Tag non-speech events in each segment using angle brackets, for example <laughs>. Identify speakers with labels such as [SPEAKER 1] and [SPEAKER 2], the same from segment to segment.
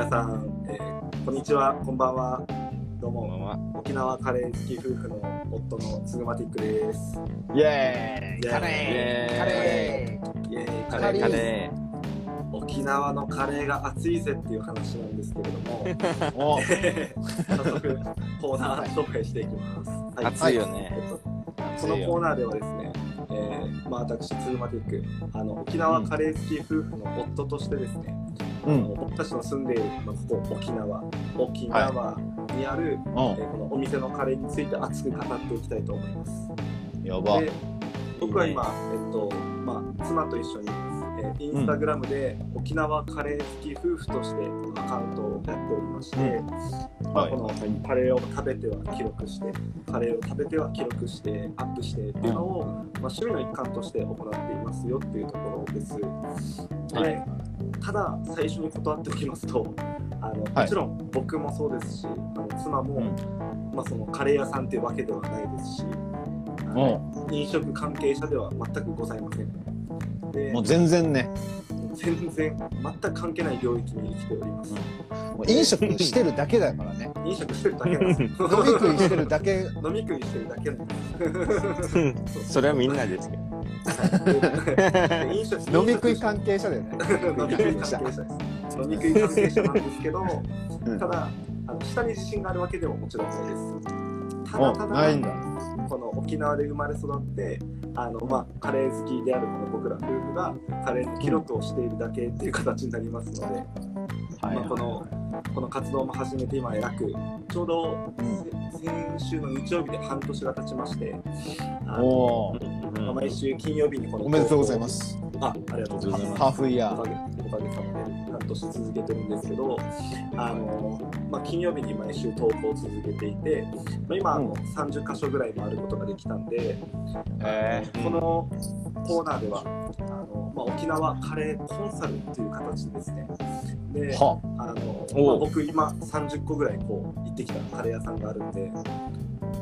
[SPEAKER 1] 皆さん、えーこんにちは、こんばんは。どうも。沖縄カレー好き夫婦の夫のツグマティックです。
[SPEAKER 2] イエーイカレーカレ
[SPEAKER 1] イエーイ
[SPEAKER 3] カレーカレ
[SPEAKER 1] 沖縄のカレーが熱いぜっていう話なんですけれども、<laughs> 早速コーナー紹介していきます。
[SPEAKER 3] ー。
[SPEAKER 1] はい
[SPEAKER 3] 熱いよね。
[SPEAKER 1] えっとこのコーナーではですね、えーまあ、私、ツグマティックあの、沖縄カレー好き夫婦の夫としてですね、あの僕たちの住んでいる、まあ、ここ沖縄、沖縄にある、
[SPEAKER 2] お
[SPEAKER 1] えーこのお店のカレーについて熱く語っていきたいと思います。
[SPEAKER 2] やば。
[SPEAKER 1] で僕は今、えっとまあ、妻と一緒に、えーインスタグラムで沖縄カレー好き夫婦としてアカウントをやっておりまして、まあ、
[SPEAKER 2] はい。
[SPEAKER 1] このカレーを食べては記録してカレーを食べては記録してアップしてっていうのを、まあ、趣味の一環として行っていますよっていうところです。で
[SPEAKER 3] はい。
[SPEAKER 1] ただ最初に断っておきますとあの、
[SPEAKER 2] はい。
[SPEAKER 1] もちろん僕もそうですしあの妻も、まあ、そのカレー屋さんっていうわけではないですし飲食関係者では全くございません。で
[SPEAKER 2] もう全然ね
[SPEAKER 1] 全然全く関係ない領域に生きております。
[SPEAKER 2] もう飲食してるだけだからね
[SPEAKER 1] 飲食してるだけなんですよ。
[SPEAKER 2] 飲み食いしてるだけ
[SPEAKER 1] 飲み食いしてるだけなんです。
[SPEAKER 3] それはみんなですけど。
[SPEAKER 1] はい飲食
[SPEAKER 2] 飲み食い関係者だよね
[SPEAKER 1] 飲み食い関係者です。飲み食い関係者なんですけど、
[SPEAKER 2] うん
[SPEAKER 1] ただあの下に自信があるわけでももちろんないです。ただ
[SPEAKER 2] お
[SPEAKER 1] ただこの沖縄で生まれ育ってあの、まあ、カレー好きであるこの僕ら夫婦がカレーの記録をしているだけっていう形になりますので、
[SPEAKER 2] はい。
[SPEAKER 1] まあ、このこの活動も始めて今約ちょうど、せ先週の日曜日で半年が経ちまして
[SPEAKER 2] お
[SPEAKER 1] まあ毎週金曜日にこの
[SPEAKER 2] おめでとうございます。
[SPEAKER 1] あありがとうございます。
[SPEAKER 2] ハーフイヤー。
[SPEAKER 1] おかげさまで半年続けてるんですけど、あのまあ、金曜日に毎週投稿を続けていて、まあ、今あの、
[SPEAKER 2] うん。
[SPEAKER 1] 30箇所ぐらい回ることができたんで、
[SPEAKER 2] え
[SPEAKER 1] このコーナーではあの、まあ、沖縄カレーコンサルっていう形でですね。で
[SPEAKER 2] ー、は
[SPEAKER 1] あ。の、
[SPEAKER 3] お
[SPEAKER 1] まあ、僕今30個ぐらいこう行ってきたカレー屋さんがあるんで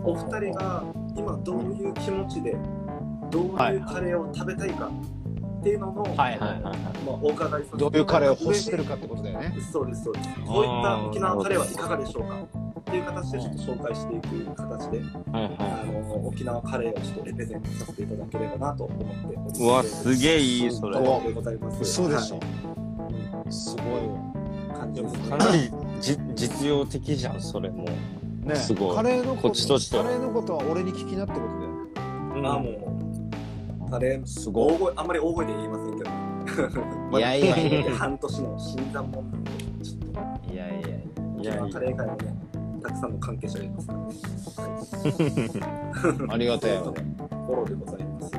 [SPEAKER 1] お二人が今どういう気持ちでどういうカレーを食べたいかっていうのの、
[SPEAKER 2] はいはいはい。
[SPEAKER 1] まあ、お伺いさせて
[SPEAKER 2] どういうカレーを欲して
[SPEAKER 1] る
[SPEAKER 2] るかってことだよね。
[SPEAKER 1] そうですそうです。こういった沖縄カレーはいかがでしょうか？っていう形でちょっと紹介していく形で、
[SPEAKER 3] はい
[SPEAKER 1] あ
[SPEAKER 3] は
[SPEAKER 1] の沖縄カレーをちょっとレペゼントさせていただければなと思っております。
[SPEAKER 3] い。うわ、すげえいい、それ。
[SPEAKER 1] そうでございます。
[SPEAKER 2] 嘘でしょ。
[SPEAKER 1] はい。
[SPEAKER 2] すごいわ。
[SPEAKER 1] 感じですね
[SPEAKER 3] かなりじ実用的じゃん、それも。
[SPEAKER 2] ね
[SPEAKER 3] すごい。
[SPEAKER 2] カレーの
[SPEAKER 3] こっちとしては。
[SPEAKER 2] カレーのことは俺に聞きなってことだよ。
[SPEAKER 1] あもうカレー
[SPEAKER 2] すごい
[SPEAKER 1] 大声あんまり大声で言いませんけど。
[SPEAKER 2] いやいやいや。いや
[SPEAKER 1] 半年の新参者なんでちょっと
[SPEAKER 2] いやいやい
[SPEAKER 3] や。い
[SPEAKER 1] 縄カレー界もねたくさんの関係者がいますからね、はい
[SPEAKER 2] やありがたい
[SPEAKER 1] とい。うところでございます。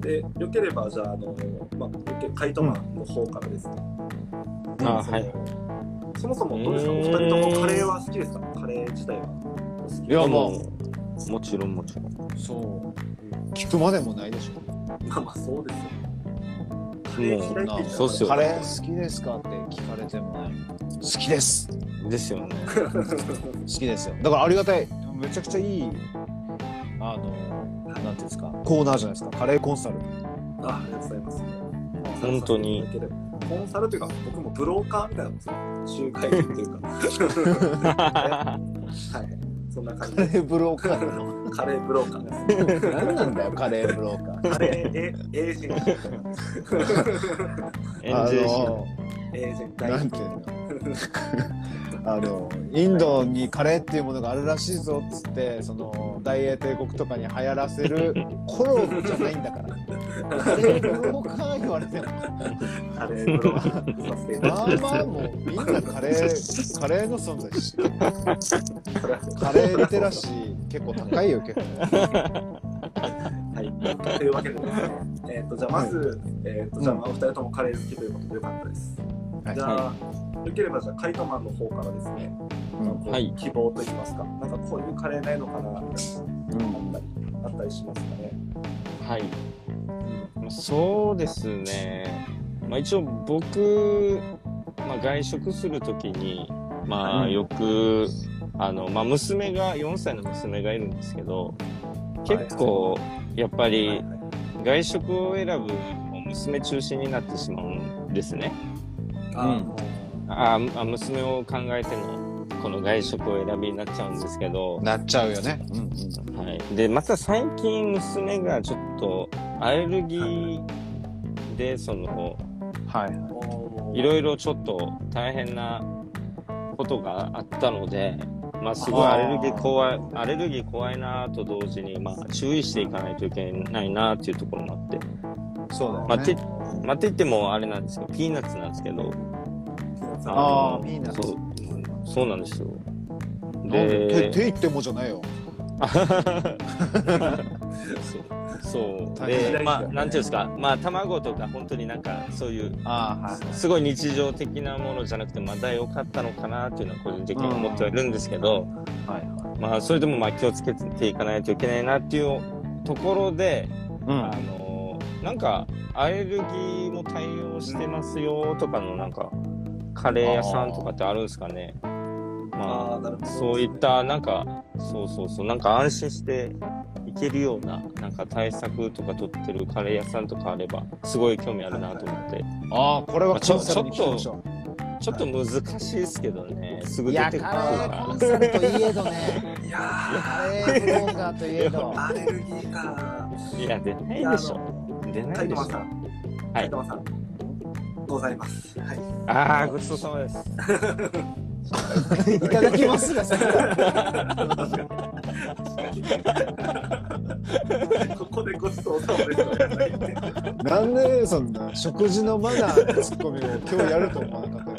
[SPEAKER 1] で、よければ、じゃあ、あの、まあ、カイトマンの方からですね。
[SPEAKER 3] あ、
[SPEAKER 1] その
[SPEAKER 3] はい。
[SPEAKER 1] そもそもどうですか、お二人ともカレーは好きですか？カレー自体は。お好き
[SPEAKER 2] いや
[SPEAKER 3] も
[SPEAKER 2] も
[SPEAKER 3] う、もちろんもちろん。
[SPEAKER 2] そう。聞くまでもないでしょ <laughs>
[SPEAKER 1] まあまあ、そうですよ。カレー嫌いって言ったら
[SPEAKER 3] そうっすよ
[SPEAKER 2] カレー好きですかって聞かれてもね好きです
[SPEAKER 3] ですよね。
[SPEAKER 2] 好きですよ <laughs> だからありがたいめちゃくちゃいいあのなんていうんですかコーナーじゃないですかカレーコンサル
[SPEAKER 1] あありがとうございます。
[SPEAKER 3] 本当に
[SPEAKER 1] コンサルというか、僕もブローカーみたいなもんですよ。仲介人というか。<laughs> はい。そんな感じで。
[SPEAKER 2] カレーブローカー
[SPEAKER 1] カレーブローカーです。
[SPEAKER 2] 何なんだよカレーブローカー
[SPEAKER 1] カレーエエージェント。
[SPEAKER 2] あ
[SPEAKER 3] エー
[SPEAKER 2] の
[SPEAKER 1] エージェント。
[SPEAKER 2] なんていうのあのインドにカレーっていうものがあるらしいぞっつってその大英帝国とかに流行らせる頃じゃないんだからカレーブローカー言われても
[SPEAKER 1] カレーブローカー
[SPEAKER 2] まあまあもうみんなカレーカレーの存在知ってる。カレーリテラシー結構高いよ結構
[SPEAKER 1] はい。というわけでですね、えっ、と、じゃあまず、えっ、と、じゃあまあお二人ともカレー好きということでよかったです。
[SPEAKER 2] はい
[SPEAKER 1] じゃあ、よければじゃあカイトマンの方からですね、
[SPEAKER 3] はい
[SPEAKER 1] 希望といいますか、なんかこういうカレーないのかな、あったり、あったりしますかね。
[SPEAKER 3] はい。まあそうですね。まあ一応僕、まあ外食するときに、まあ
[SPEAKER 2] うん
[SPEAKER 3] よく、あの、まあ娘が、4歳の娘がいるんですけど、結構、やっぱ
[SPEAKER 1] はい
[SPEAKER 3] り
[SPEAKER 1] はい
[SPEAKER 3] 外食を選ぶ娘中心になってしまうんですね。
[SPEAKER 1] あ
[SPEAKER 3] ああ娘を考えてのこの外食を選びになっちゃうんですけど、
[SPEAKER 2] なっちゃうよね。うんうん。
[SPEAKER 3] はい、でまた最近娘がちょっとアレルギーでその
[SPEAKER 2] はい。
[SPEAKER 3] いろいろちょっと大変なことがあったので、まあ、すごいアレルギー怖い、アレルギー怖いなと同時に、まあ、注意していかないといけないなっていうところもあって、
[SPEAKER 2] そうだよね。
[SPEAKER 3] まあ、て、まあ、って言ってもあれなんですけど、ピーナッツなんですけど、
[SPEAKER 2] あーピーナッツ
[SPEAKER 3] そう、そうなんですよ。
[SPEAKER 2] で？手
[SPEAKER 3] で、
[SPEAKER 2] 手言ってもじゃないよ。<laughs>
[SPEAKER 3] そう。で、まあ、なんていうんですか、まあ、卵とか本当になんか、そういう、
[SPEAKER 2] ああ、はい。
[SPEAKER 3] すごい日常的なものじゃなくて、まだ良かったのかなっていうのは個人的に思ってはいるんですけど、
[SPEAKER 2] はい。
[SPEAKER 3] まあ、それでもまあ気をつけていかないといけないなっていうところで、
[SPEAKER 2] う
[SPEAKER 3] あのなんか、アレルギーも対応してますよとかのなんか、カレー屋さんとかってあるんですかね。ま
[SPEAKER 1] あ
[SPEAKER 3] そういったなんか、そうそうそう、なんか安心していけるような、なんか対策とか取ってるカレー屋さんとかあれば、すごい興味あるなと思って。
[SPEAKER 2] ああ、これは
[SPEAKER 3] ちょ
[SPEAKER 2] コンサルに聞きましょ
[SPEAKER 3] ちょっと難しいですけどね、すぐ出てくる
[SPEAKER 2] カレー
[SPEAKER 3] か
[SPEAKER 2] コンサルといえどね。
[SPEAKER 1] いや
[SPEAKER 2] カレーブローガーといえど。
[SPEAKER 1] ーアレルギーか。
[SPEAKER 3] ら。いや、出ないでしょ。出な
[SPEAKER 1] カ
[SPEAKER 3] いでし
[SPEAKER 1] さん。
[SPEAKER 3] はい。
[SPEAKER 1] カイトマさん。ございます。はい。
[SPEAKER 3] ああ、ごちそうさまです。<laughs>
[SPEAKER 2] いただきますが、さ <laughs>
[SPEAKER 1] ここでごちそうさまでな
[SPEAKER 2] んでそんな食事のマナーのツッコミを今日やると思わなかっ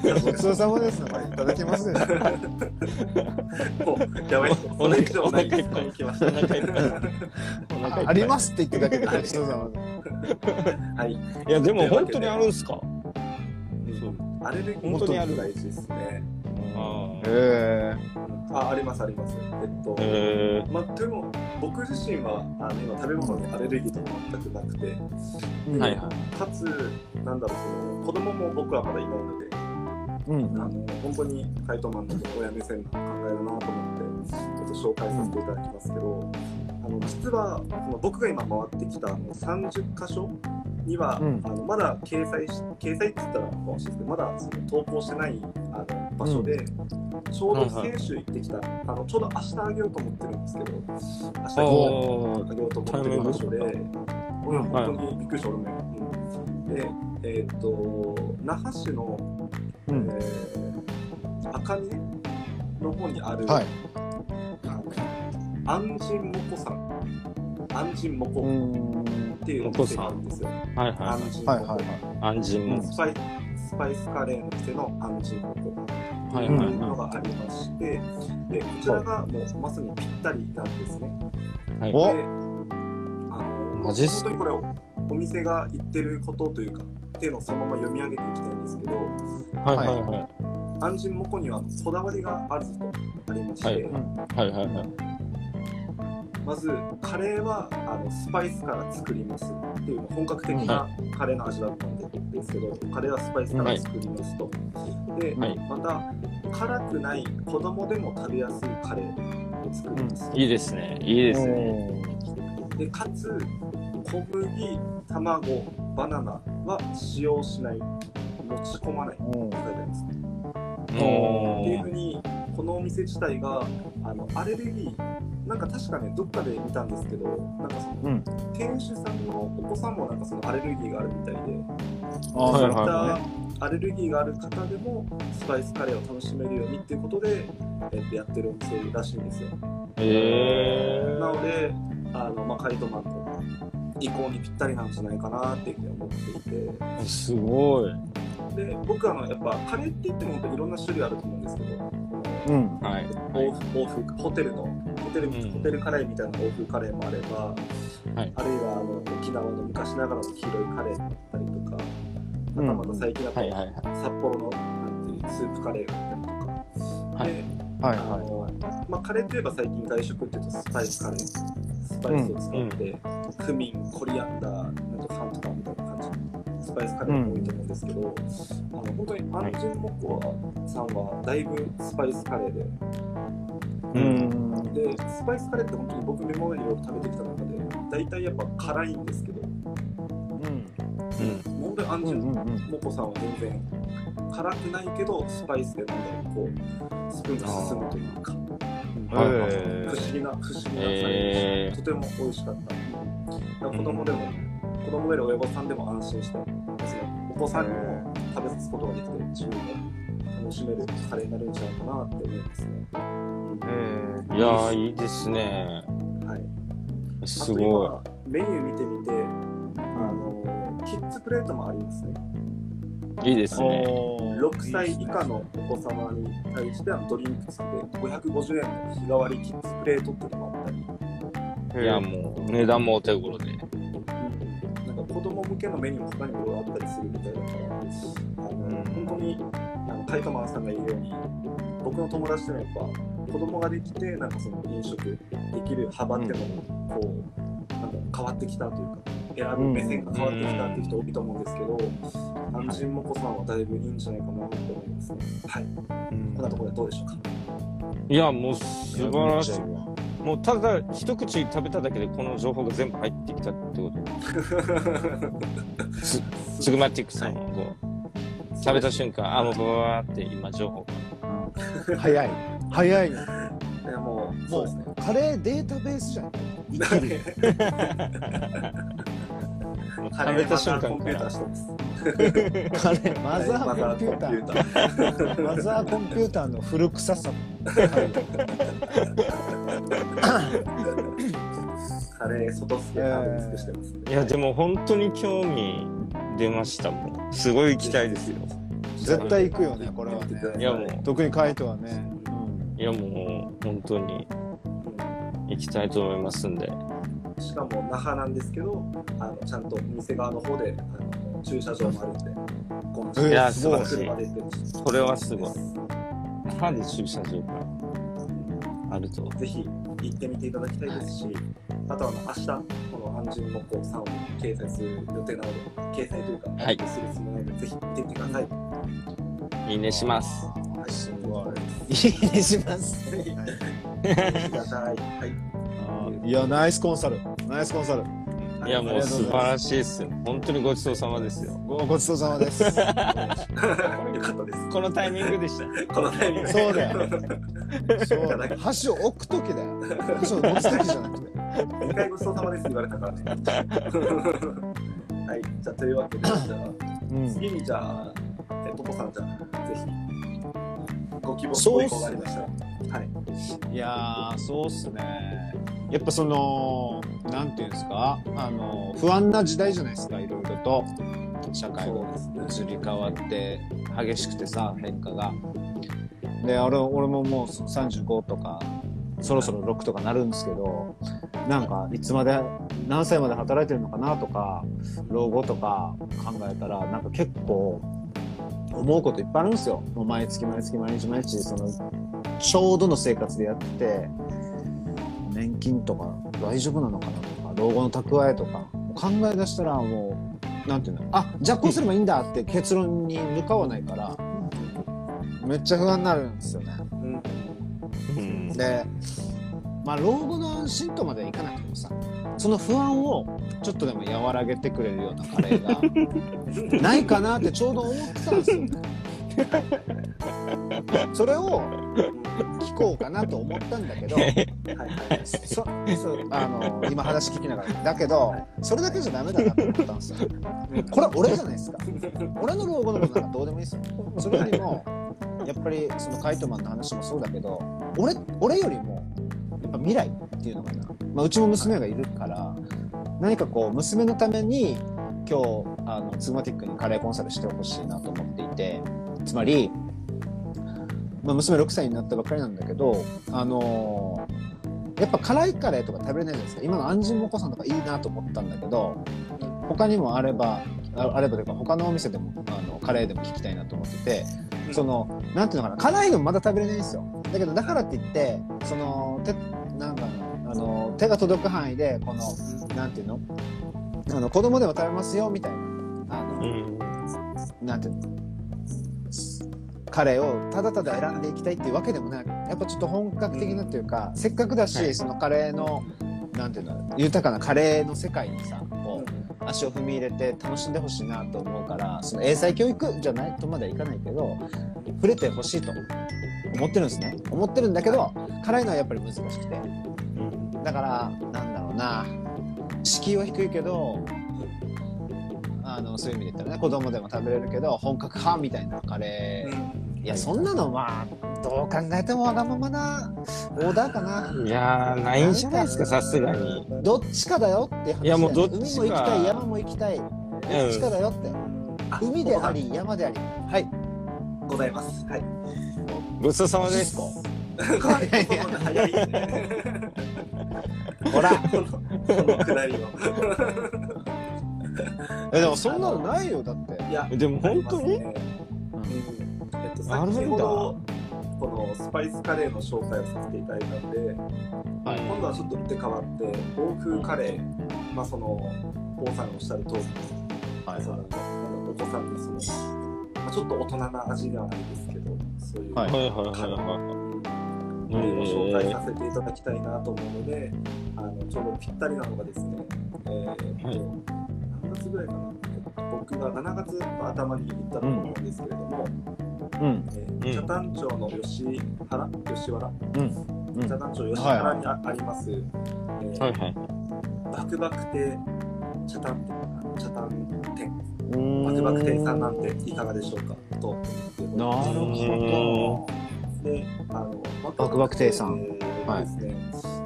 [SPEAKER 2] たよ。ごちそうさまです。い。ただきます
[SPEAKER 1] やばい。
[SPEAKER 3] お腹いっぱい。お腹いっぱい。
[SPEAKER 2] ありますって言ってるだけでごちそうさま。
[SPEAKER 1] はい。
[SPEAKER 3] いや、でも本当にあるんすか
[SPEAKER 1] アレルギー
[SPEAKER 3] 本当にある
[SPEAKER 1] 大事ですね。
[SPEAKER 2] へ
[SPEAKER 1] あ、ありますあります。えっと、
[SPEAKER 3] え
[SPEAKER 1] まあ、でも僕自身はあの今食べ物にアレルギーとか全くなくて、
[SPEAKER 2] え。
[SPEAKER 3] はいはい。
[SPEAKER 1] かつ、なんだろう、その子供も僕はまだいないので、
[SPEAKER 2] うん。
[SPEAKER 1] あの本当にカイトマンの親目線の考えるなと思って、ちょっと紹介させていただきますけど、あの実はその僕が今回ってきたあの30箇所には、
[SPEAKER 2] うん
[SPEAKER 1] あのまだ掲載し掲載って言ったらかもしれないですけどまだその投稿してないあの場所で、ちょうど先週行ってきた、あのちょうど明日あげようと思ってるんですけど明日
[SPEAKER 3] お
[SPEAKER 1] あげようと思ってる場所で、俺は本当にびっくりした俺も、うんでえーっと那覇市の、
[SPEAKER 2] うん
[SPEAKER 1] えー、赤根の方にある、
[SPEAKER 2] はい。
[SPEAKER 1] アンジンモコさんアンジンモコ
[SPEAKER 2] うん。
[SPEAKER 1] っていうお店があるんですよ。
[SPEAKER 3] はい
[SPEAKER 1] ア
[SPEAKER 3] は
[SPEAKER 1] ンジンモコ。
[SPEAKER 2] はいはいはい。
[SPEAKER 3] い。安心も。
[SPEAKER 1] スパイスパイスカレーの店のアンジンモコ
[SPEAKER 3] はいはい
[SPEAKER 1] というの
[SPEAKER 3] は
[SPEAKER 1] がありまして、でこちらがもうまさにぴったりなんですね。
[SPEAKER 3] い。はい
[SPEAKER 2] お
[SPEAKER 1] であの
[SPEAKER 3] マジ
[SPEAKER 1] 本当にこれお店が言ってることというかっていうのをそのまま読み上げていきたいんですけど、
[SPEAKER 3] はいはいはい。
[SPEAKER 1] アンジンモコにはこだわりがあるぞとありまして、
[SPEAKER 3] はいはいはいはい。
[SPEAKER 1] まずカレーはあのスパイスから作りますっていう本格的なカレーの味だったんでですけどカレーはスパイスから作りますと、で、
[SPEAKER 3] はい。
[SPEAKER 1] また辛くない子供でも食べやすいカレーを作ります、
[SPEAKER 3] いいですね。いいですね。
[SPEAKER 1] でかつ小麦卵バナナは使用しない持ち込まないって書いてありますっていうふうにこのお店自体があのアレルギーなんか確かねどっかで見たんですけどなんかその、
[SPEAKER 2] うん
[SPEAKER 1] 店主さんのお子さんもなんかそのアレルギーがあるみたいで、
[SPEAKER 2] あ
[SPEAKER 1] そういったアレルギーがある方でもスパイスカレーを楽しめるようにっていうことで、えっと、やってるお店らしいんですよ。
[SPEAKER 3] へ
[SPEAKER 1] なのであの、まあ、カイトマンの意向にぴったりなんじゃないかなっていうふうに思っていて。
[SPEAKER 3] え。すごい。
[SPEAKER 1] で僕あのやっぱカレーって言っても本当にいろんな種類あると思うんですけど、
[SPEAKER 2] うん。
[SPEAKER 3] はい。
[SPEAKER 1] 欧風欧風ホテルのホテル、
[SPEAKER 3] うん。
[SPEAKER 1] ホテルカレーみたいな欧風カレーもあれば、
[SPEAKER 3] はい。
[SPEAKER 1] あるいはあの沖縄の昔ながらの黄色いカレーだったりとか、あとはまた最近だと、
[SPEAKER 3] はいはいはい。
[SPEAKER 1] 札幌のなんていうスープカレーがあったりとか、
[SPEAKER 3] はい。
[SPEAKER 1] で
[SPEAKER 2] はい
[SPEAKER 1] あのまあ、カレーといえば最近外食っていうとスパイスカレー。スパイスを使って、クミンコリアンダーなんとかンとかみたいな感じのスパイスカレーが多いと思うんですけど、あの本当にアンジェンモコアさんはだいぶスパイスカレーで
[SPEAKER 2] うん。
[SPEAKER 1] でスパイスカレーって本当に僕今までいろいろ食べてきた中で大体やっぱ辛いんですけど。
[SPEAKER 2] うん。
[SPEAKER 3] うん。
[SPEAKER 1] 本当にアンジェン
[SPEAKER 2] うんうんうん。
[SPEAKER 1] モコさんは全然辛くないけどスパイスでなんだろうこうスプーンが進むというか、うん
[SPEAKER 2] はい。はい
[SPEAKER 1] 不思議な不思議なカレー。
[SPEAKER 3] え
[SPEAKER 1] でしたとても美味しかった、うん、子供でも、子供がいる親御さんでも安心してそのお子さんにも食べさすことができて自分も楽しめるカレーになるんじゃないかなって思いますね、
[SPEAKER 2] え
[SPEAKER 3] いやー、いいですね。
[SPEAKER 1] はい、
[SPEAKER 3] すごい。
[SPEAKER 1] メニュー見てみてあのキッズプレートもありますね
[SPEAKER 3] いいですね。
[SPEAKER 1] 6歳以下のお子様に対してはドリンク付きで550円の日替わりキッズプレートっていうのもあったり、
[SPEAKER 3] いや、もう、値段もお手頃で。
[SPEAKER 1] なんか子供向けのメニューも他にもいろいろあったりするみたいだから、あの本当にあのカイトマンさんが言うように僕の友達でもやっぱ子供ができてなんかその飲食できる幅っていうのもこうなんか変わってきたというか選ぶ目線が変わってきたっていう人多いと思うんですけど、安心もこさんはだいぶいいんじゃないかなと思いますね。はい。こんなところでどうでしょうか？
[SPEAKER 3] いや、もう素晴らしい。もうただ一口食べただけでこの情報が全部入ってきたってこと。<laughs> スグマティックさんもこう食べた瞬間、あ、もうブワーって今情報が。
[SPEAKER 2] 早い早い
[SPEAKER 1] いやもう、そうですね。
[SPEAKER 2] カレーデータベースじゃん
[SPEAKER 1] カレー
[SPEAKER 3] 食べた瞬間
[SPEAKER 1] コンピューターしてます。
[SPEAKER 2] カレーマザーコンピューター
[SPEAKER 1] ー。
[SPEAKER 2] マザーコンピューターの古臭さも
[SPEAKER 1] カレー外付け食べ尽くしてます、ね。
[SPEAKER 3] いや、でも本当に興味出ましたもん。すごい行きたいですよ。
[SPEAKER 2] 絶対行くよねこれはね
[SPEAKER 3] いやもう
[SPEAKER 2] 特にカイトはね、
[SPEAKER 3] いや、もう本当に行きたいと思いますんで。
[SPEAKER 1] しかも那覇なんですけど、あのちゃんと店側の方であの駐車場もあるんで、この
[SPEAKER 2] いや
[SPEAKER 3] 素晴らしい
[SPEAKER 1] 車で
[SPEAKER 3] これはすごい。歯で駐車場があると。
[SPEAKER 1] ぜひ行ってみていただきたいですし、あとはあの明日、この安心もこうさんを掲載する予定なので、掲載というか、
[SPEAKER 3] はい
[SPEAKER 1] するつもりなので、ぜひ見てみてください。
[SPEAKER 3] いいねします。
[SPEAKER 1] はい、
[SPEAKER 2] すごい
[SPEAKER 1] い。
[SPEAKER 2] いいねします
[SPEAKER 1] ぜひ、見てください。はい。
[SPEAKER 2] いやナイスコンサルナイスコンサル
[SPEAKER 3] いや、もう素晴らしいですよ。本当にごちそうさまですよ。
[SPEAKER 2] ごごちそうさまです
[SPEAKER 1] よかったです。<laughs>
[SPEAKER 3] このタイミングでした。
[SPEAKER 1] このタイミングで
[SPEAKER 2] そうだよそう箸を置く時だよ箸を持つ時じゃなくて
[SPEAKER 1] 2回ごちそうさまです言われたからね。<laughs> はい、じゃあというわけで、じゃあ
[SPEAKER 2] うん
[SPEAKER 1] 次にじゃあ、えポポさんじゃあ、ぜひ、ご希望、
[SPEAKER 2] そうっす
[SPEAKER 1] ご意向がありましたら。はい。
[SPEAKER 2] いやーそうっすね。やっぱそのなんていうんですか？あの不安な時代じゃないですかいろいろと。社会が移り変わって激しくてさ変化が。で俺俺ももう35とかそろそろ6とかなるんですけどなんかいつまで何歳まで働いてるのかなとか老後とか考えたらなんか結構思うこといっぱいあるんですよもう毎月毎月毎日毎日そのちょうどの生活でやってて年金とか大丈夫なのかなとか老後の蓄えとか考え出したらもうなんていうのあじゃあこうすればいいんだって結論に向かわないからめっちゃ不安になるんですよね。
[SPEAKER 1] うん。
[SPEAKER 3] うん。
[SPEAKER 2] でまあ老後の安心とまではいかなくてもさその不安をちょっとでも和らげてくれるようなカレーが <laughs> ないかなってちょうど思ってたんですよね。それを聞こうかなと思ったんだけど
[SPEAKER 1] はいはい。
[SPEAKER 2] そそうあの今話聞きながらだけどそれだけじゃダメだなと思ったんですよこれ俺じゃないですか俺の老後のことなんかどうでもいいですよそれよりもやっぱりそのカイトマンの話もそうだけど俺俺よりもやっぱ未来っていうのかな、まあ、うちも娘がいるから何かこう娘のために今日あのツーマティックにカレーコンサルしてほしいなと思っていてつまり、まあ、娘6歳になったばっかりなんだけどあのやっぱ辛いカレーとか食べれないじゃないですか。今の安心もこさんとかいいなと思ったんだけど他にもあればあればというか他のお店でもあのカレーでも聞きたいなと思っててそのなんていうのかな。辛いのまだ食べれないんですよ。だけどだからって言ってその手なんかあの手が届く範囲でこのなんていうの？あの子供でも食べますよみたいな。あの、
[SPEAKER 3] うん。
[SPEAKER 2] なんていうの？カレーをただただ選んでいきたいっていうわけでもなくやっぱちょっと本格的なっていうか、せっかくだし、
[SPEAKER 3] はい。
[SPEAKER 2] そのカレーのなんていうの？豊かなカレーの世界にさこう足を踏み入れて楽しんでほしいなと思うからその英才教育じゃないとまではいかないけど触れてほしいと思ってるんですね。思ってるんだけど辛いのはやっぱり難しくて。だからなんだろうな。敷居は低いけどあのそういう意味で言ったらね子供でも食べれるけど本格派みたいなカレー。いやそんなのまあどう考えてもわがままなオーダーかな。い
[SPEAKER 3] やー、ないんじゃないですか、さすがに。
[SPEAKER 2] どっちかだよって話
[SPEAKER 3] いやもうどっちか
[SPEAKER 2] 海も行きたい山も行きたい。どっちかだよって、
[SPEAKER 1] あ
[SPEAKER 2] 海であり山であり。はい。
[SPEAKER 1] ございます。はい。
[SPEAKER 3] ごちそうさまです。
[SPEAKER 1] はい。早いね。
[SPEAKER 2] ほら。
[SPEAKER 1] このこのくだりを。
[SPEAKER 2] えでもそんなのないよだって。
[SPEAKER 1] いや、
[SPEAKER 3] でも本当に？
[SPEAKER 1] ありますね。うん。えっと、
[SPEAKER 3] あるんだ
[SPEAKER 1] 先ほど、このスパイスカレーの紹介をさせていただいたんで、
[SPEAKER 3] はい。
[SPEAKER 1] 今度はちょっと打って変わって、欧風カレー、まあその、王さんがおっしゃる通り、
[SPEAKER 2] はい。
[SPEAKER 1] そのお子さんにその、まあ、ちょっと大人な味ではないですけど、そういう、
[SPEAKER 2] は
[SPEAKER 3] はいはいはいは
[SPEAKER 1] カレーを紹介させていただきたいなと思うので、あのちょうどぴったりなのがですね、えーっと
[SPEAKER 3] はい。
[SPEAKER 1] 何月ぐらいかな、僕が7月の頭に行ったと思うんですけれども、
[SPEAKER 2] うん。
[SPEAKER 1] え北谷町の吉原？吉原？
[SPEAKER 2] うん。うん。
[SPEAKER 1] 北谷町吉原にあ,、あります、えー
[SPEAKER 3] い。はいはい。
[SPEAKER 1] バクバク亭茶炭店。茶炭店バクバク亭さんなんていかがでしょうか？と
[SPEAKER 2] なるほ
[SPEAKER 1] であの
[SPEAKER 2] バクバク亭さん。
[SPEAKER 1] はですね、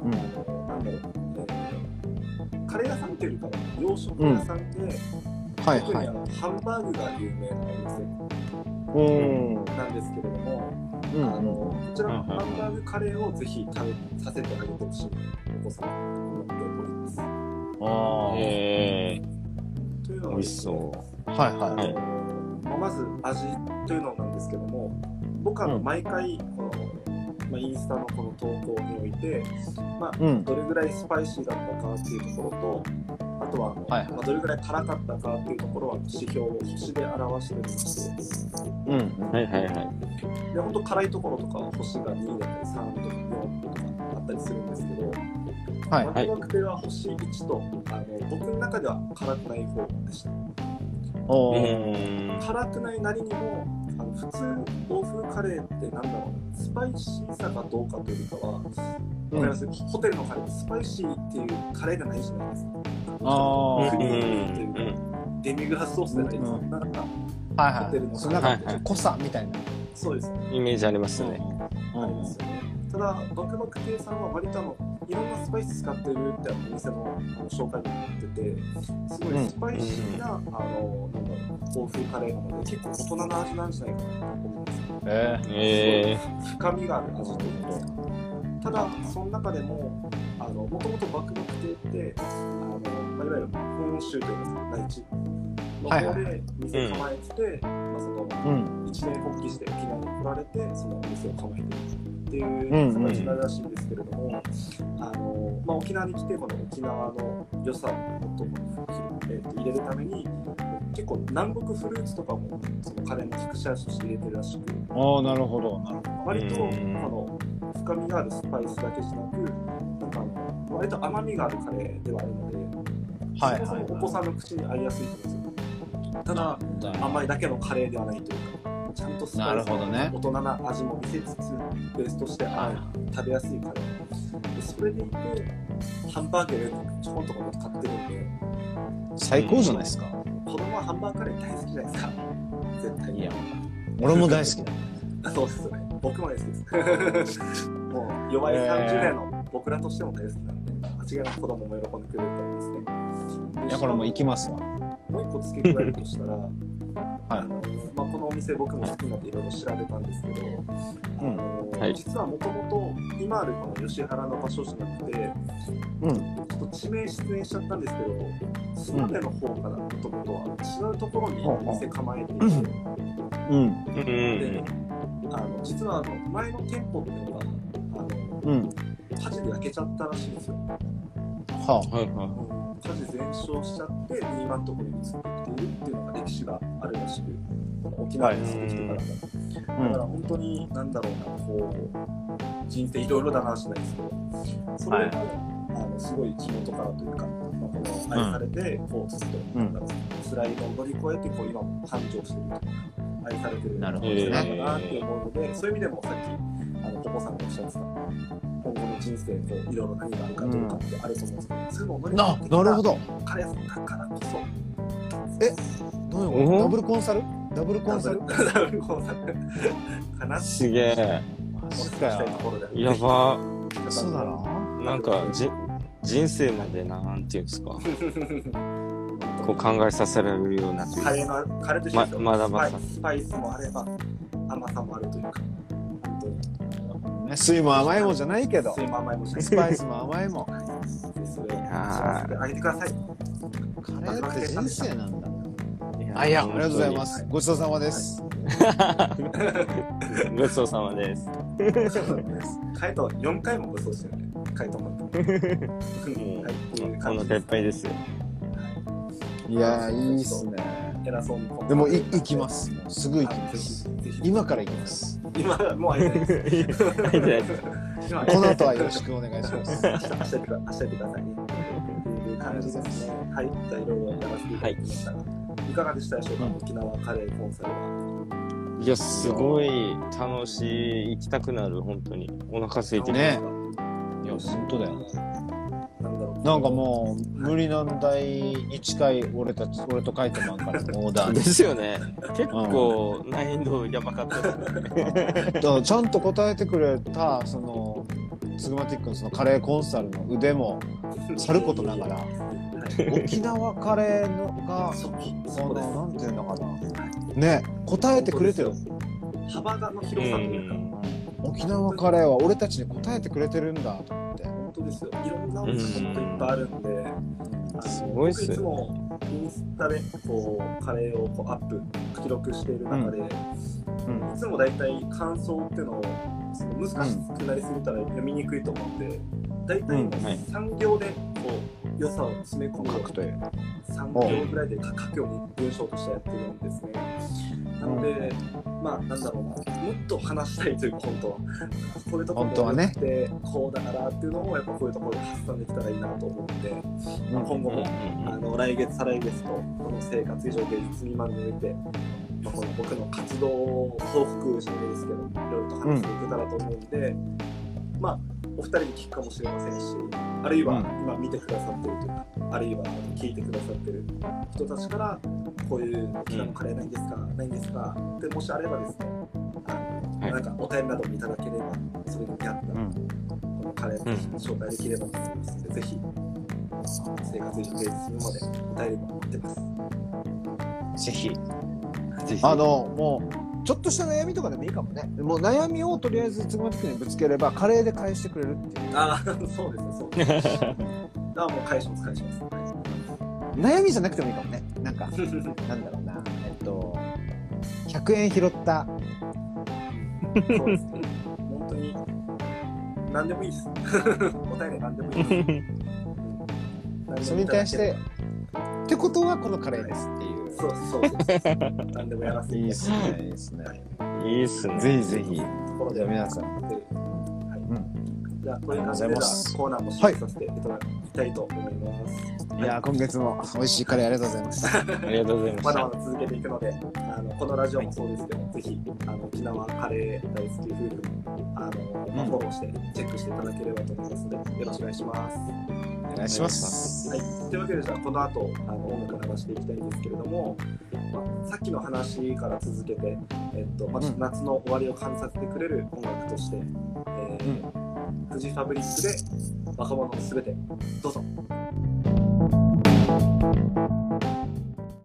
[SPEAKER 2] うん
[SPEAKER 1] あのなん。だろう、えーカレー屋さんっていうかは洋食屋さんで、
[SPEAKER 2] どはいはい
[SPEAKER 1] ハンバーグが有名なお
[SPEAKER 2] うん
[SPEAKER 1] 店なんですけれども、
[SPEAKER 2] うん
[SPEAKER 1] あのこちらのハンバーグカレーをぜひ食べさせてあげてほしいお子さんと思っております。
[SPEAKER 2] あ
[SPEAKER 3] え
[SPEAKER 1] という
[SPEAKER 3] ー、美味し
[SPEAKER 1] のはですね
[SPEAKER 3] そ
[SPEAKER 2] あはい。
[SPEAKER 1] あ
[SPEAKER 2] はい。
[SPEAKER 1] のまあ、まず味というのなんですけども僕は毎回この、まあ、インスタのこの投稿において、まあ、
[SPEAKER 2] うん
[SPEAKER 1] どれぐらいスパイシーだったかっていうところとあとは
[SPEAKER 2] はいはい
[SPEAKER 1] まあ、どれぐらい辛かったかっていうところは指標を星で表してるんです
[SPEAKER 2] うん
[SPEAKER 3] う。はいはいはい。
[SPEAKER 1] で本当辛いところとかは星が2だったり3とか4とかあったりするんですけど、
[SPEAKER 2] はい
[SPEAKER 1] マクバクテは星1とあの僕の中では辛くない方でした。辛くないなりにもあの普通欧風カレーってなんだろうスパイシーさがどうかというよりかは、わかりますホテルのカレーってスパイシーっていうカレーじゃないじゃないですか。
[SPEAKER 2] あー
[SPEAKER 1] クリーミーというか、デミグラスソースじゃないですか。
[SPEAKER 2] うん
[SPEAKER 1] なんか
[SPEAKER 2] はいはい
[SPEAKER 1] ホテルの
[SPEAKER 2] その中
[SPEAKER 3] はいはい
[SPEAKER 2] で濃さみたいな
[SPEAKER 3] うん。
[SPEAKER 1] そうですね。
[SPEAKER 3] イメージありますね。
[SPEAKER 1] ありますよね。ただ、バクバク亭さんは割とあのいろんなスパイス使ってるってあのお店のあの紹介になってて、すごいスパイシーな、あのなんだろう、欧風カレーなので、結構大人な味なんじゃないかなと思うんですよ。
[SPEAKER 2] え
[SPEAKER 3] え
[SPEAKER 1] 深みがある味といいますか。ただ、その中でも、あのもともとバクバク亭って、あのまあ、いわゆる本州というか、内地の
[SPEAKER 2] はいはい
[SPEAKER 1] 方で店構えてて、まあ、その
[SPEAKER 2] ーうん
[SPEAKER 1] 一年発起して沖縄に来られてそのお店を構えてるってい
[SPEAKER 2] うんうん
[SPEAKER 1] う形になるらしいんですけれども、あのまあ、沖縄に来てこの沖縄の良さをもっとえーと入れるために結構南国フルーツとかもそのカレーの隠し味として入れてるらしく
[SPEAKER 2] ああなるほど。なるほ
[SPEAKER 1] 割とこ
[SPEAKER 3] うん
[SPEAKER 1] の深みがあるスパイスだけじゃなくなんかあの割と甘みがあるカレーではあるので、
[SPEAKER 2] どはい
[SPEAKER 1] そもそもお子さんの口に合いやすいと思うんですよ。ただ
[SPEAKER 2] ど
[SPEAKER 1] 甘いだけのカレーではないというか、ちゃんとスパイス
[SPEAKER 2] なるほどね
[SPEAKER 1] 大人な味も見せつつ、ベースとして甘い、食べやすいカレー。でそれでいて、ハンバーグでちょこんとこ買ってるんで、
[SPEAKER 2] 最高じゃないですか
[SPEAKER 1] 子供はハンバーグカレー大好きじゃないですか。絶対に。
[SPEAKER 2] いや俺も大好きだ
[SPEAKER 1] あそうですよね。僕も大好きです。<laughs> もう弱い30年の僕らとしても大好きなんで、間違いなく子供も喜んでくれると思いますね。で
[SPEAKER 2] いやこれもう行きますわ
[SPEAKER 1] もう一個付け加えるとしたら、
[SPEAKER 2] はい
[SPEAKER 1] 店僕も好きになっていろいろ調べたんですけど、あの
[SPEAKER 3] はい。
[SPEAKER 1] 実はもともと今あるこの吉原の場所じゃなくて
[SPEAKER 2] うん。
[SPEAKER 1] ちょっと地名出演しちゃったんですけど島根の方からもともとは違うところにお店構えていて、
[SPEAKER 2] うん。
[SPEAKER 3] うん。
[SPEAKER 1] であの実はあの前の店舗っていうのがあの
[SPEAKER 2] うん。
[SPEAKER 1] 火事で焼けちゃったらしいんですよ。
[SPEAKER 2] は
[SPEAKER 3] はいは
[SPEAKER 1] 火事全焼しちゃって今のところに移ってきているっていうのが歴史があるらしくこの沖縄に住んできてからも、
[SPEAKER 2] あ
[SPEAKER 1] だから本当になんだろうなこう人生いろいろだなしないですけどそれも、あのすごい地元からというか、まあ、ここの愛されて、こうちょっと、
[SPEAKER 2] うん
[SPEAKER 1] 辛いのを乗り越えてこう今も繁盛してるというか愛されてる
[SPEAKER 2] なるほど
[SPEAKER 3] ね。
[SPEAKER 1] 人なんだなって思うので、そういう意味でもさっきあのポポさんがおっしゃってた今後の人生こういろいろ何があるかどうかってあると思うんですけど、そういうのを乗り越
[SPEAKER 2] な
[SPEAKER 1] えてきた
[SPEAKER 2] なるほど。
[SPEAKER 1] カレーさんだからこそ
[SPEAKER 2] えどういうこと
[SPEAKER 3] うん
[SPEAKER 2] ダブルコンサル？ダブルコンサル？
[SPEAKER 1] ダブルコンサルかな？
[SPEAKER 3] すげえ。やば。
[SPEAKER 2] そうだろ
[SPEAKER 3] なんか、じ、人生までなんていうんですか。こう考えさせられるような
[SPEAKER 1] カレーのカレーと一緒ですよ
[SPEAKER 3] ままだまだ。
[SPEAKER 1] スパイスもあれば甘さもあるというか
[SPEAKER 2] ね。酸いも甘いもじゃないけど。
[SPEAKER 1] 水も甘いもしない。
[SPEAKER 2] スパイスも甘いも
[SPEAKER 1] ぜひそれあげてください。
[SPEAKER 2] カレーって人生なんだ。
[SPEAKER 3] い
[SPEAKER 2] あいやありがとうございま
[SPEAKER 3] 本
[SPEAKER 2] す。ごちそうさまです。
[SPEAKER 3] 当にごちそうさまです。
[SPEAKER 1] カイト4回もごそうしてるね。カイトも。
[SPEAKER 3] もう
[SPEAKER 1] はい。っ
[SPEAKER 3] ぱいですよ。
[SPEAKER 2] いやいいっすね。
[SPEAKER 1] 偉そうに
[SPEAKER 2] でもい行きます。すぐ行きま
[SPEAKER 1] ぜ
[SPEAKER 2] す今から行きます
[SPEAKER 1] 今もうあれです <laughs> 今
[SPEAKER 2] この後はよろしくお願いします
[SPEAKER 1] 明日明日言ってくだ明日てください感じですねはいじゃあいろいろやらせていただきましたが、い、かがでしたでしょうか、
[SPEAKER 2] うん
[SPEAKER 1] 沖縄カレーコンサルはい
[SPEAKER 3] や、すごい楽しい。行きたくなる、本当に。お腹空いてき
[SPEAKER 2] ね
[SPEAKER 1] い
[SPEAKER 2] いや本当だよ
[SPEAKER 1] なんだろう
[SPEAKER 2] なんかもう無理難題に近い俺たち俺と書いてマンからのオーダー
[SPEAKER 3] で
[SPEAKER 2] です
[SPEAKER 3] よね。結構、難易度やばかった。ですね。
[SPEAKER 2] ちゃんと答えてくれたそのスグマティックのそのカレーコンサルの腕もさることながら
[SPEAKER 1] はい
[SPEAKER 2] 沖縄カレーのが <laughs>
[SPEAKER 1] そ
[SPEAKER 2] そ
[SPEAKER 1] そう。です
[SPEAKER 2] のなんていうのかな。ね答えてくれてる。
[SPEAKER 1] 幅がの広さというか、
[SPEAKER 2] 沖縄カレーは俺たちに答えてくれてるんだと思って。
[SPEAKER 1] 本当ですよ。いろんなお店本当いっぱいあるんで、あの
[SPEAKER 3] すごいっすよ。
[SPEAKER 1] 僕いつもインスタでこうカレーをこうアップ記録している中で、
[SPEAKER 2] うん。
[SPEAKER 1] いつも大体感想っていうのをその難しくなりすぎたら読みにくいと思うんで大体もう
[SPEAKER 3] はい。
[SPEAKER 1] 3行でこう良さを詰め込む
[SPEAKER 2] 書くという。
[SPEAKER 1] 3行ぐらいで書くように文章としてやってるんですね。なので、まあなんだろうな、もっと話したいというか、本当は。こういうところ
[SPEAKER 2] 本当はね。
[SPEAKER 1] でこうだからっていうのをやっぱこういうところで発散できたらいいなと思って、まあ、今後も、あの来月、再来月とこの生活以上芸術未満において、まあ、この僕の活動報告じゃないですけど、いろいろと話していけたらと思うんで、まあお二人に聞くかもしれませんし、あるいは
[SPEAKER 2] うん。
[SPEAKER 1] 今見てくださってるというか、あるいは聞いてくださってる人たちから、こういう沖縄のカレーないんですか、ないんですか？ってもしあればですね、あの
[SPEAKER 3] はい。
[SPEAKER 1] なんかお便りなどもいただければ、それに見合った
[SPEAKER 2] うん。
[SPEAKER 1] このカレーを紹介できればと思いますので、ぜひ生活以上芸術までお便りも待ってます。
[SPEAKER 2] ぜひ。
[SPEAKER 3] ぜひ。
[SPEAKER 2] あのもうちょっとした悩みとかでもいいかもね。もう悩みをとりあえずつぐまティックにぶつければカレーで返してくれるっていう。
[SPEAKER 1] ああ、そうですね、そうですね。<laughs> ああ、もう返します、返します。
[SPEAKER 2] 悩みじゃなくてもいいかもねなんか <laughs> なんだろうなえっと100円拾った
[SPEAKER 1] そうですね。本当に、何でもいいです。お便り何でもいいです。う <laughs> ん
[SPEAKER 2] それに対してってことはこのカレーですっていう
[SPEAKER 1] そうそうです。何でもやらせて
[SPEAKER 2] いいっすねいいっすね
[SPEAKER 3] いいっすね。
[SPEAKER 2] ぜひぜひじゃあ皆さん
[SPEAKER 1] じゃあ、こういう感じで、
[SPEAKER 2] ありがとうござい
[SPEAKER 1] じゃ
[SPEAKER 2] ます
[SPEAKER 1] あコーナーも締めさせていただきたいと思います。
[SPEAKER 2] いやー今月も美味しいカレーありがとうございました
[SPEAKER 3] ありがとうございました
[SPEAKER 1] まだま。だ続けていくので、あのこのラジオもそうですけど、ぜひあの沖縄カレー大好き夫婦あの、まあ
[SPEAKER 2] うん
[SPEAKER 1] フォローしてチェックしていただければと思いますので、よろしくお願いします。
[SPEAKER 2] お願いします
[SPEAKER 1] はい、というわけでじゃあこの後あの音楽流していきたいんですけれども、まあ、さっきの話から続けて、えっとまあ
[SPEAKER 2] うん
[SPEAKER 1] 夏の終わりを感じさせてくれる音楽として、えー富士ファブリックで若者のすべて。どうぞ。